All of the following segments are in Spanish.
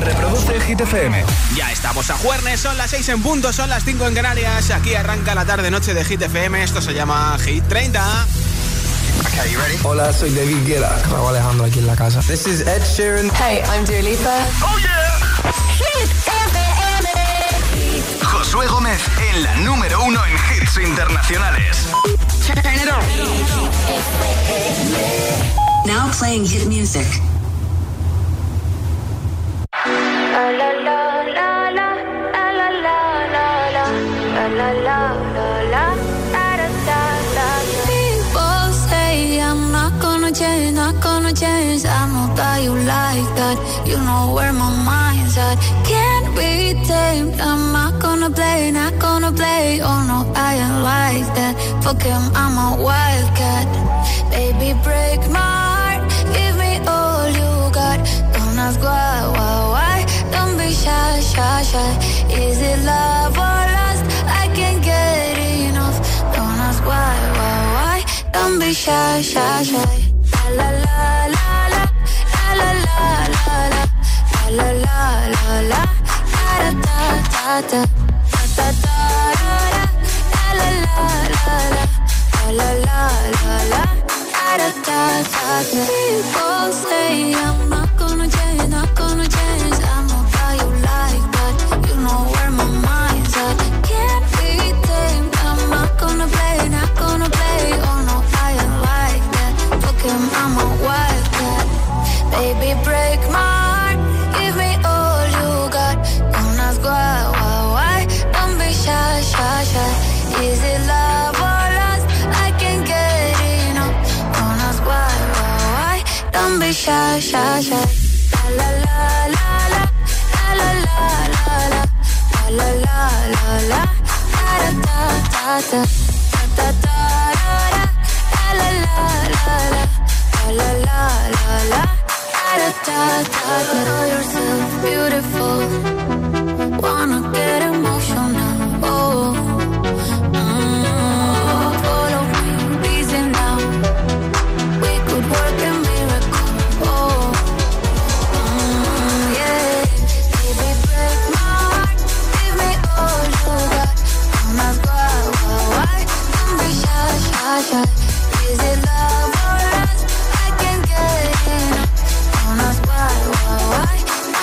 Reproduce Hit FM. Ya estamos a jueves, son las 6 en punto, son las 5 en Canarias. Aquí arranca la tarde-noche de Hit FM. Esto se llama Hit 30. Okay, you ready? Hola, soy David Guetta. Raúl Alejandro aquí en la casa. This is Ed Sheeran. Hey, I'm Dua Lipa. ¡Oh, yeah! Hit FM. Josué Gómez en la número uno en hits internacionales. Now playing hit music. Baby, break my heart. Give me all you got. Don't ask why, why, shy, shy, shy. Is it love or lust? I can't get enough. Don't ask why, why, why. Don't be shy, shy, shy. La la la la la la la la la la la la la da da da da da da da la la la la la la la la da da da da People say I'm not gonna change, not gonna change. Shy, shy, shy. La la la la la la la la la la la la la la da da da da da da da da la la la la la la la la la da da da da know yourself beautiful wanna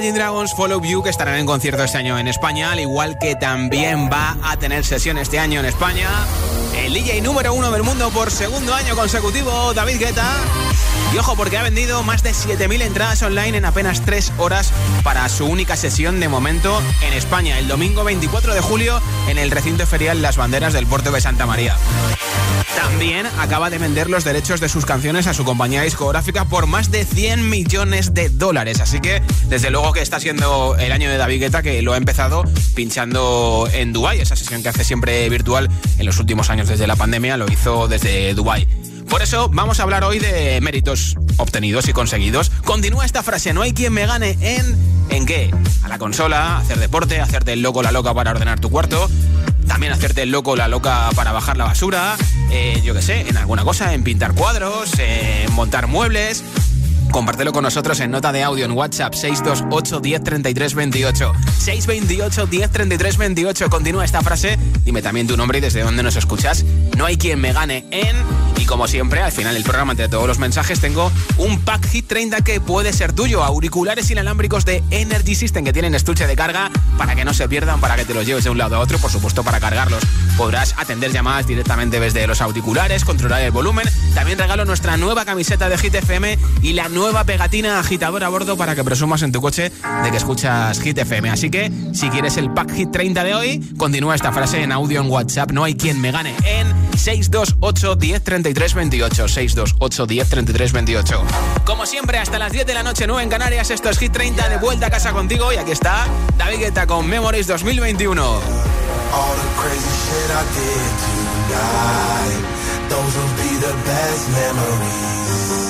Imagine Dragons Follow You, que estarán en concierto este año en España, al igual que también va a tener sesión este año en España. El DJ número uno del mundo por segundo año consecutivo, David Guetta. Y ojo, porque ha vendido más de 7.000 entradas online en apenas 3 horas para su única sesión de momento en España, el domingo 24 de julio en el recinto ferial Las Banderas del Puerto de Santa María. También acaba de vender los derechos de sus canciones a su compañía discográfica por más de 100 millones de dólares. Así que, desde luego que está siendo el año de David Guetta, que lo ha empezado pinchando en Dubai esa sesión que hace siempre virtual en los últimos años desde la pandemia, lo hizo desde Dubai por eso vamos a hablar hoy de méritos obtenidos y conseguidos. Continúa esta frase, no hay quien me gane en... ¿En qué? A la consola, hacer deporte, hacerte el loco la loca para ordenar tu cuarto, también hacerte el loco la loca para bajar la basura, eh, yo qué sé, en alguna cosa, en pintar cuadros, en montar muebles compártelo con nosotros en nota de audio en WhatsApp 628 10 28. 628 10 28. Continúa esta frase. Dime también tu nombre y desde dónde nos escuchas. No hay quien me gane en. Y como siempre, al final del programa, entre todos los mensajes, tengo un pack Hit 30 que puede ser tuyo. Auriculares inalámbricos de Energy System que tienen estuche de carga para que no se pierdan, para que te los lleves de un lado a otro, por supuesto, para cargarlos. Podrás atender llamadas directamente desde los auriculares, controlar el volumen. También regalo nuestra nueva camiseta de Hit FM y la nueva nueva pegatina agitadora a bordo para que presumas en tu coche de que escuchas Hit FM. Así que, si quieres el pack Hit 30 de hoy, continúa esta frase en audio en WhatsApp. No hay quien me gane en 628 10 33 28. 628 10 33 28. Como siempre, hasta las 10 de la noche, 9 en Canarias. Esto es Hit 30 de vuelta a casa contigo. Y aquí está David Guetta con Memories 2021. I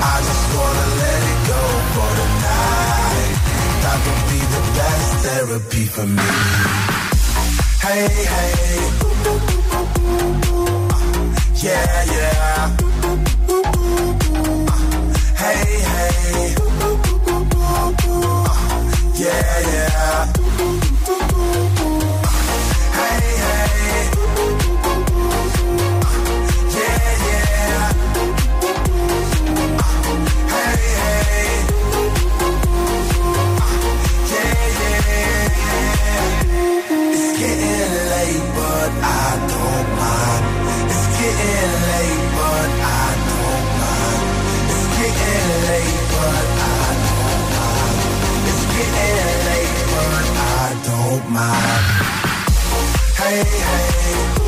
I just wanna let it go for tonight. That be the best therapy for me. Hey, hey. Yeah, yeah. Hey, hey. Yeah, yeah. my. Hey, hey.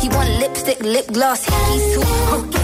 He want lipstick, lip gloss, He's too. hooky.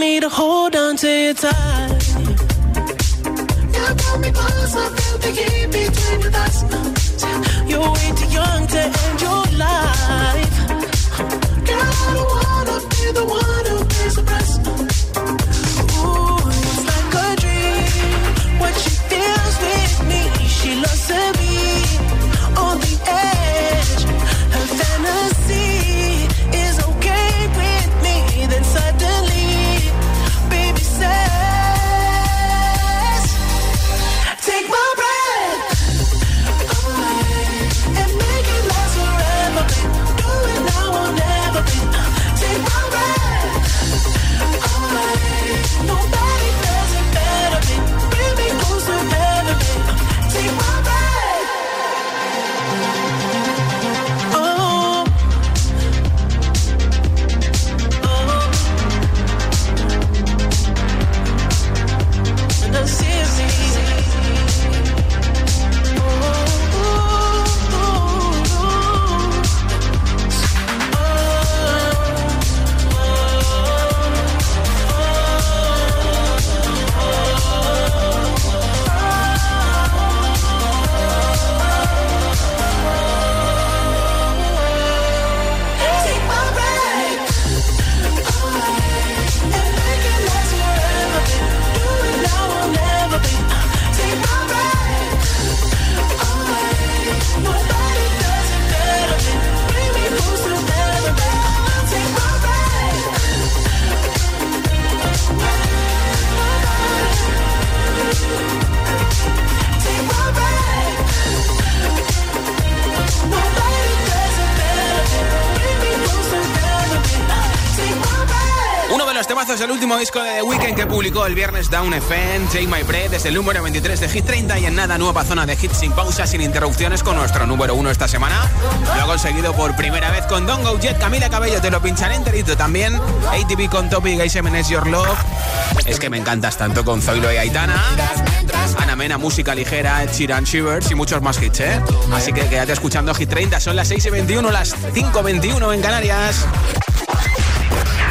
Me to hold on to you tight. You pull me closer, feel the heat between your thighs. You're way too young to end your life. Girl, I don't wanna be the one who pays the price. Temazos del último disco de The Weeknd que publicó el viernes Down FM, Take My Breath, desde el número 23 de Hit 30 y en nada, nueva zona de hits sin pausa, sin interrupciones con nuestro número uno esta semana. Lo ha conseguido por primera vez con Don't Go Jet, Camila Cabello, te lo pincharé enterito también. ATV con Topic, Gaise Menes Your Love. Es que me encantas tanto con Zoilo y Aitana. Ana Mena, música ligera, Sheeran, Shivers y muchos más hits, ¿eh? Así que quédate escuchando Hit 30, son las 6 y 21, las 5 y 21 en Canarias.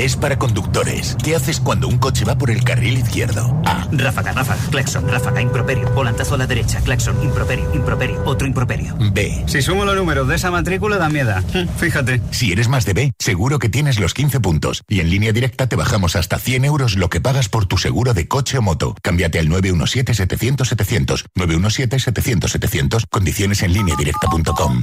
Test para conductores. ¿Qué haces cuando un coche va por el carril izquierdo? A. Ráfaga, ráfaga, claxon, ráfaga, improperio, volantazo a la derecha, claxon, improperio, improperio, otro improperio. B. Si sumo los números de esa matrícula da miedo. Fíjate. Si eres más de B, seguro que tienes los 15 puntos. Y en línea directa te bajamos hasta 100 euros lo que pagas por tu seguro de coche o moto. Cámbiate al 917-700-700. 917-700-700. Condiciones en línea directa.com.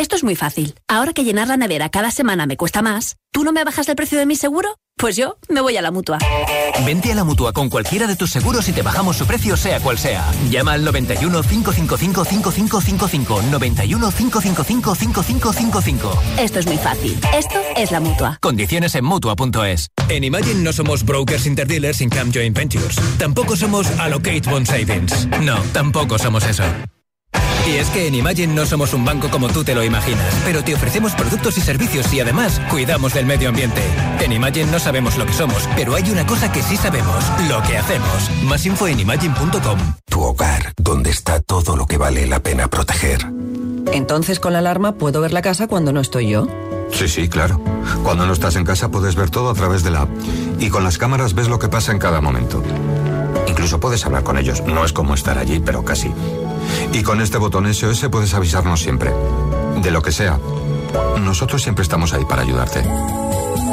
Esto es muy fácil. Ahora que llenar la nevera cada semana me cuesta más, ¿tú no me bajas el precio de mi seguro? Pues yo me voy a la mutua. Vente a la mutua con cualquiera de tus seguros y te bajamos su precio, sea cual sea. Llama al 91 555 5555. 91 555 5555. Esto es muy fácil. Esto es la mutua. Condiciones en mutua.es. En Imagine no somos brokers interdealers in Cam Joint Ventures. Tampoco somos Allocate Bond Savings. No, tampoco somos eso. Y es que en Imagine no somos un banco como tú te lo imaginas, pero te ofrecemos productos y servicios y además cuidamos del medio ambiente. En Imagine no sabemos lo que somos, pero hay una cosa que sí sabemos, lo que hacemos. Más info en imagine.com. Tu hogar, donde está todo lo que vale la pena proteger. Entonces con la alarma puedo ver la casa cuando no estoy yo. Sí, sí, claro. Cuando no estás en casa puedes ver todo a través de la app. Y con las cámaras ves lo que pasa en cada momento. Incluso puedes hablar con ellos. No es como estar allí, pero casi. Y con este botón SOS puedes avisarnos siempre. De lo que sea. Nosotros siempre estamos ahí para ayudarte.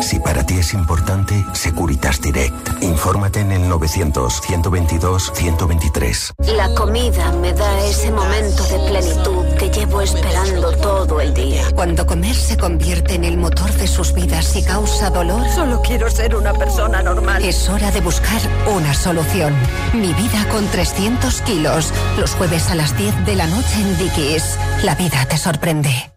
Si para ti es importante, Securitas Direct. Infórmate en el 900-122-123. La comida me da ese momento de plenitud que llevo esperando todo el día. Cuando comer se convierte en el motor de sus vidas y causa dolor. Solo quiero ser una persona normal. Es hora de buscar una solución. Mi vida con 300 kilos. Los jueves a las 10 de la noche en Dickies. La vida te sorprende.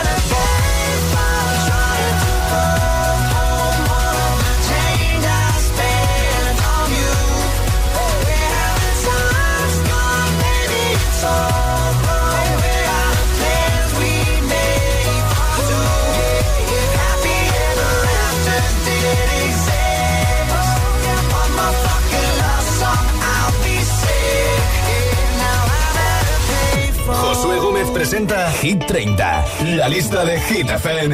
presenta Hit 30, la lista de Hit FM.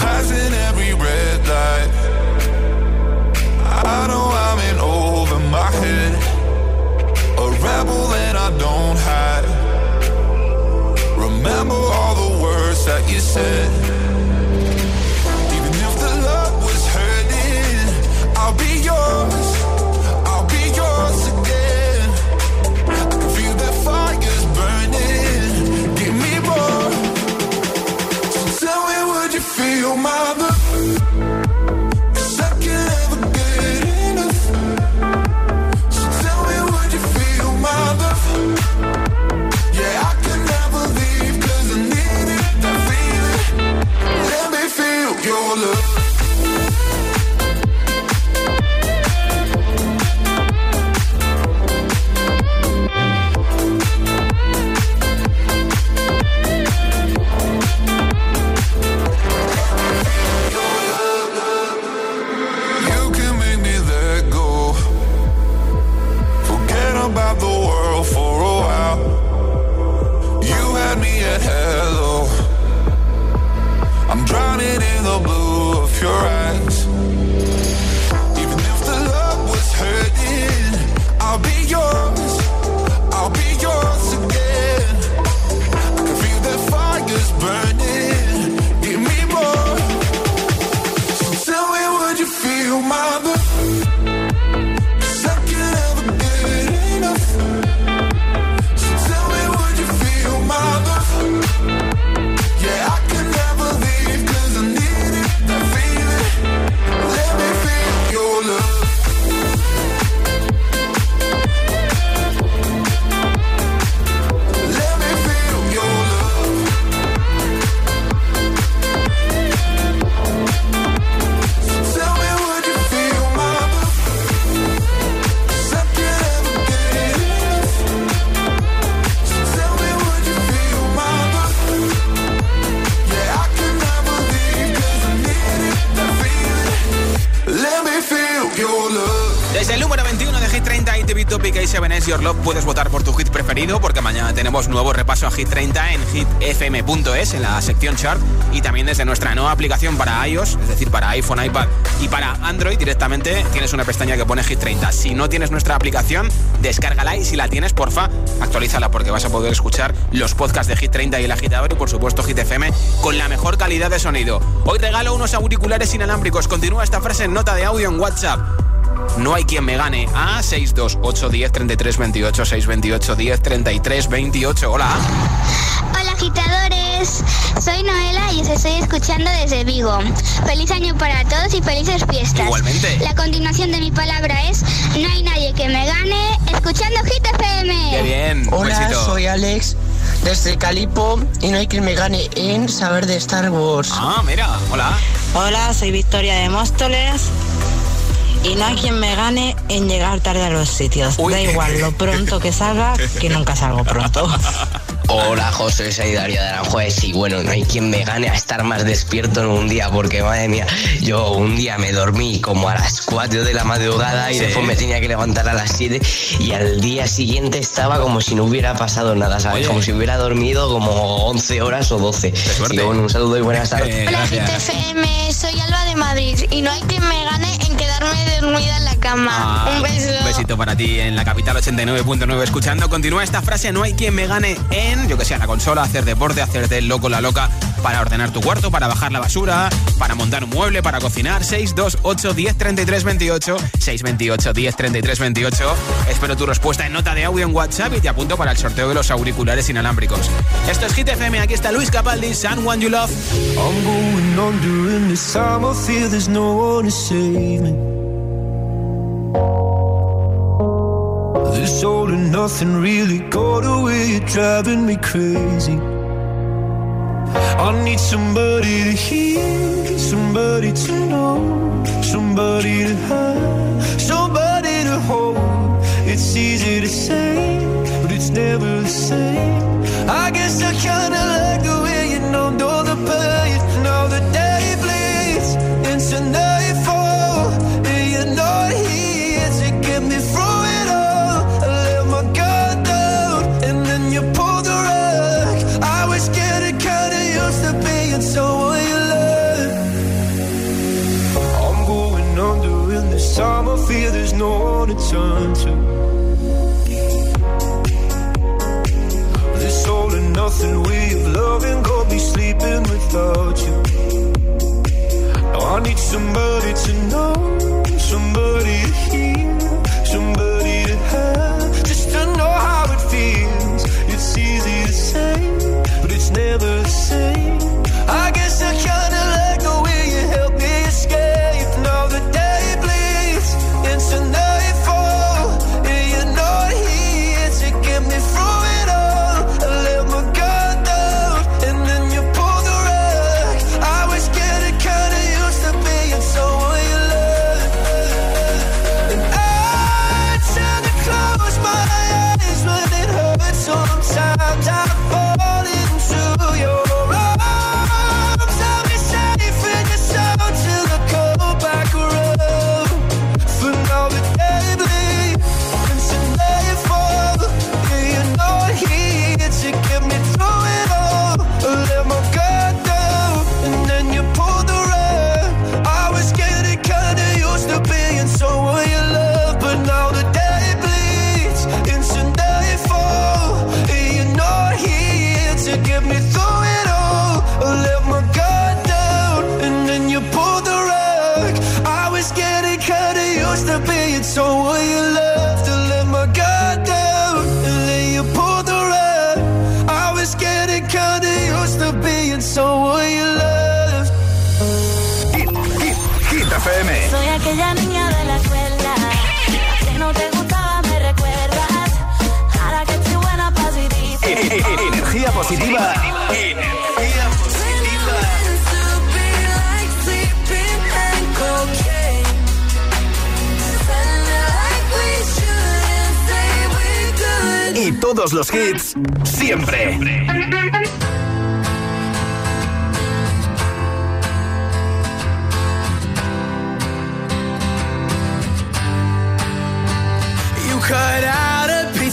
Passing every red light. I know I'm in over my head. A rebel that I don't hide. Remember all the words that you said. said hello. I'm drowning in the blue of your eyes. Even if the love was hurting, I'll be yours. Puedes votar por tu hit preferido porque mañana tenemos nuevo repaso a Hit 30 en hitfm.es en la sección chart y también desde nuestra nueva aplicación para iOS, es decir, para iPhone, iPad y para Android directamente tienes una pestaña que pone Hit 30. Si no tienes nuestra aplicación, descárgala y si la tienes, porfa, actualízala porque vas a poder escuchar los podcasts de Hit 30 y el agitador y por supuesto Hit FM con la mejor calidad de sonido. Hoy regalo unos auriculares inalámbricos. Continúa esta frase en nota de audio en WhatsApp. No hay quien me gane. A 628 10 33 28 628 10 33 28. Hola. Hola agitadores, soy Noela y os estoy escuchando desde Vigo. Feliz año para todos y felices fiestas. Igualmente. La continuación de mi palabra es No hay nadie que me gane escuchando Hit FM. Qué bien. Hola, besito. soy Alex desde Calipo y no hay quien me gane en saber de Star Wars. Ah, mira, hola. Hola, soy Victoria de Móstoles y no hay quien me gane en llegar tarde a los sitios. Da igual lo pronto que salga, que nunca salgo pronto. Hola José, soy Darío de Aranjuez y bueno, no hay quien me gane a estar más despierto en un día porque madre mía, yo un día me dormí como a las 4 de la madrugada y Sí. después me tenía que levantar a las 7 y al día siguiente estaba como si no hubiera pasado nada, ¿sabes? Como si hubiera dormido como 11 horas o 12. Y bueno, un saludo y buenas tardes. Hola Hit FM, soy Alba de Madrid y no hay quien me gane en quedarme dormida en la cama. Ah, Un beso. Un besito para ti en la capital 89.9 escuchando. Continúa esta frase, no hay quien me gane en, yo que sé, la consola, hacer deporte, hacerte el loco, la loca, para ordenar tu cuarto, para bajar la basura, para montar un mueble, para cocinar. 628 10 33 28 628 10 33 28 Espero tu respuesta en nota de audio en WhatsApp y te apunto para el sorteo de los auriculares inalámbricos. Esto es Hit FM, aquí está Luis Capaldi, Someone You Love. I'm going under and this time I feel there's no one to save me. All and nothing really got away, driving me crazy. I need somebody to hear, somebody to know, somebody to have, somebody to hold. It's easy to say, but it's never the same. I guess I kinda like the way you numbed all the pain. Aquella niña de la escuela la que no te gustaba, me recuerdas. Ahora que estoy buena pa' Energía positiva. Energía Y todos los hits, siempre. el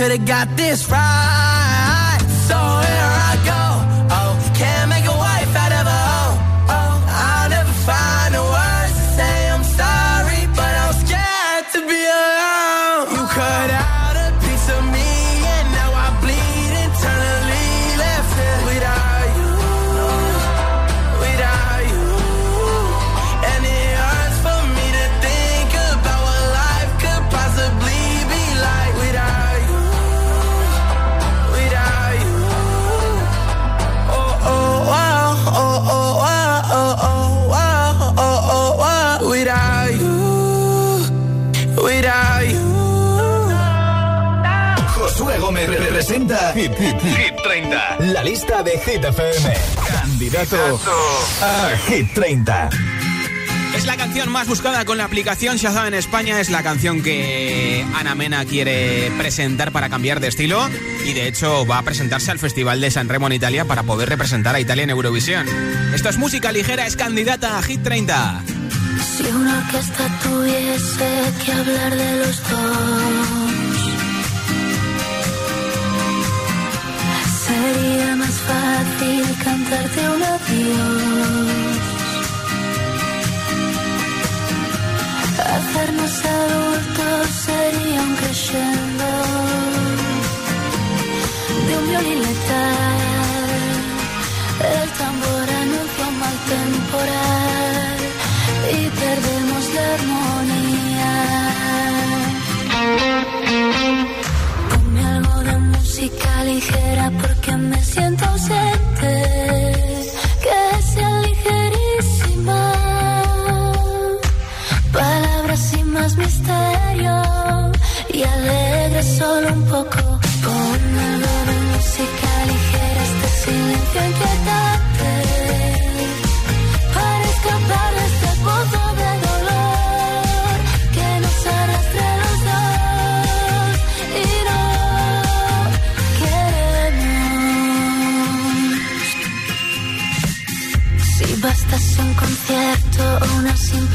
could have got this right. Hit, 30. La lista de Hit FM. Candidato, a Hit 30. Es la canción más buscada con la aplicación Shazam en España. Es la canción que Ana Mena quiere presentar para cambiar de estilo. Y de hecho va a presentarse al Festival de San Remo en Italia para poder representar a Italia en Eurovisión. Esto es música ligera, es candidata a Hit 30. Si una orquesta tuviese que hablar de los dos darte un adiós. Hacernos adultos sería un crescendo de un violín letal. El tambor anuncia un mal temporal y perdemos la armonía. Ponme algo de música ligera porque me siento ausente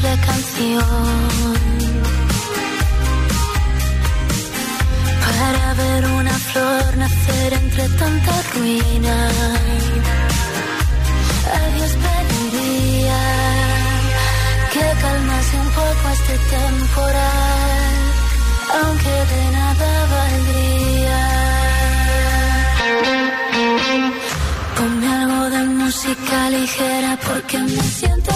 de canción para ver una flor nacer entre tanta ruina. A Dios pediría que calmase un poco este temporal, aunque de nada valdría. Ponme algo de música ligera porque me siento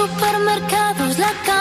supermercados, la calle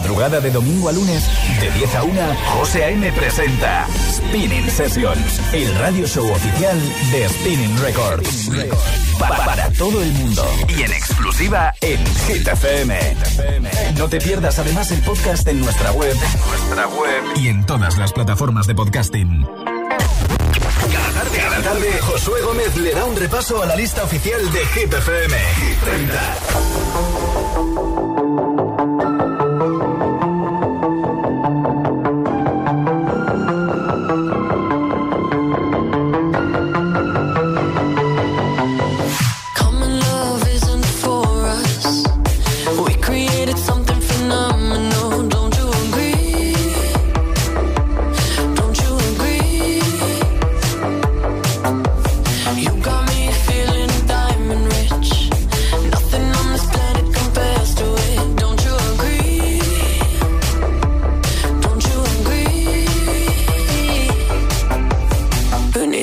madrugada de domingo a lunes, de 10 a 1, José A.M. presenta Spinning Sessions, el radio show oficial de Spinning Records. Para todo el mundo y en exclusiva en Hit FM. No te pierdas además el podcast en nuestra web, y en todas las plataformas de podcasting. Cada tarde, cada tarde, Josué Gómez le da un repaso a la lista oficial de Hit FM. 30.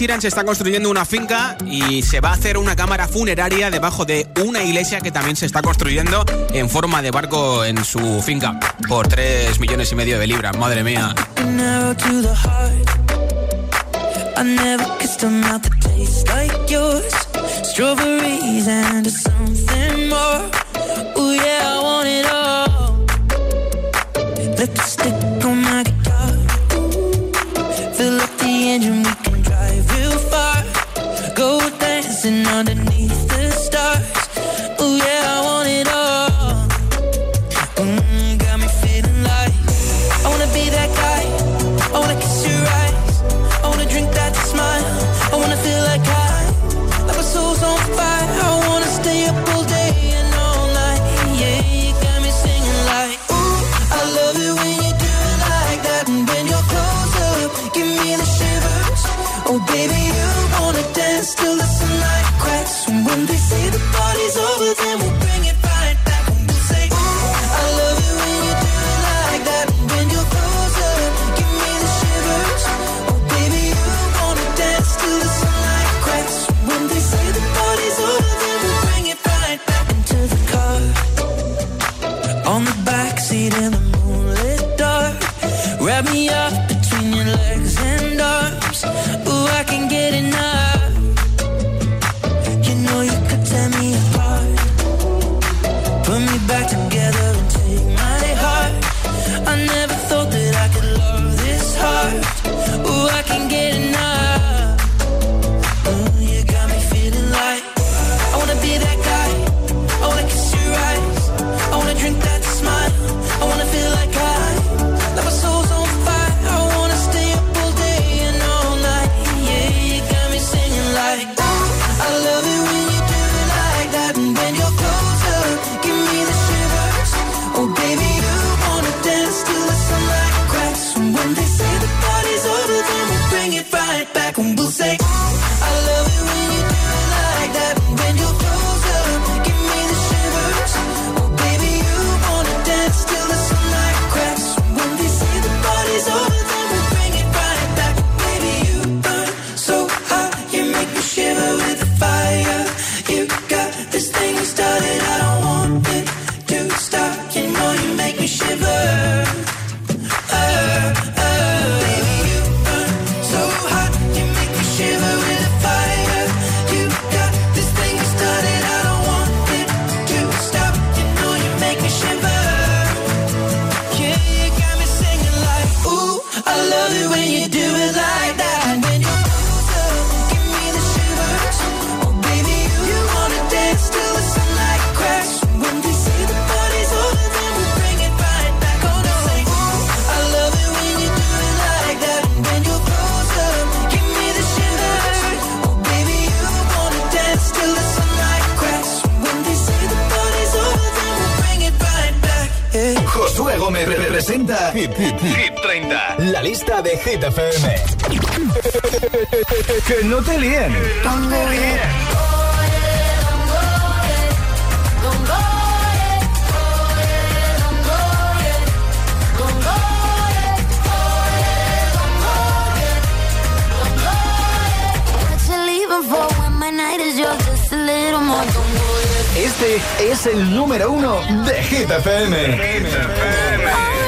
Sheeran se está construyendo una finca y se va a hacer una cámara funeraria debajo de una iglesia que también se está construyendo en forma de barco en su finca por 3 millones y medio de libras. Madre mía. missing on the lista de Hit FM. que no te líen. Este es el número uno de Hit FM.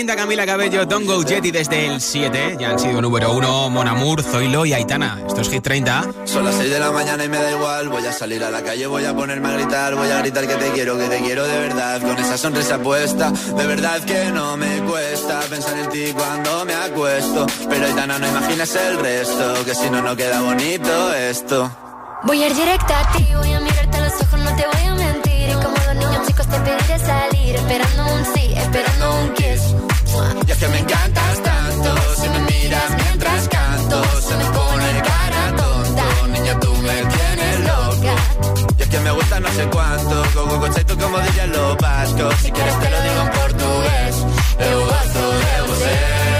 30, Camila Cabello, Don't Go Jetty desde el 7. Ya han sido número uno Mon Amour, Zoilo y Aitana. Esto es Hit 30. Son las 6 de la mañana y me da igual. Voy a salir a la calle, voy a ponerme a gritar. Voy a gritar que te quiero, que te quiero de verdad. Con esa sonrisa puesta, de verdad que no me cuesta pensar en ti cuando me acuesto. Pero Aitana, no imaginas el resto, que si no, no queda bonito esto. Voy a ir directa a ti, voy a mirarte a los ojos, no te voy a mentir. Y como chicos te pediré salir, esperando un sí, esperando un kiss. Y es que me encantas tanto, si me miras mientras canto, se me pone cara tonta. Niña, tú me tienes loca. Y es que me gusta no sé cuánto, go, go, tú como dirían los vascos. Si quieres te lo digo en portugués, eu gosto de você.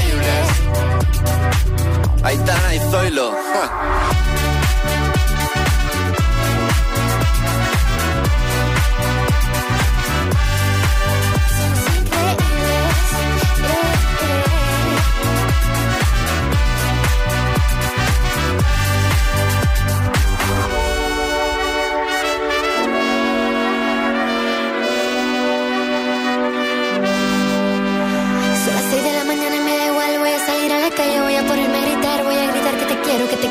Aitana y Zoilo. ja.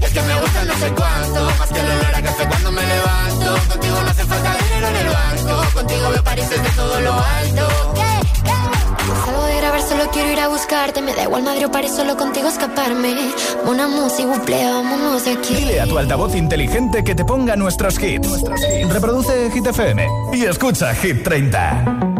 Y es que me gusta no sé cuánto, más que el olor a café cuando me levanto. Contigo no hace falta dinero en el banco, contigo veo París desde todo lo alto. Salgo de grabar, solo quiero ir a buscarte. Me da igual Madrid o París, solo contigo escaparme. Una música, buple, vámonos de aquí. Dile a tu altavoz inteligente que te ponga nuestros hits. Reproduce Hit FM y escucha Hit 30.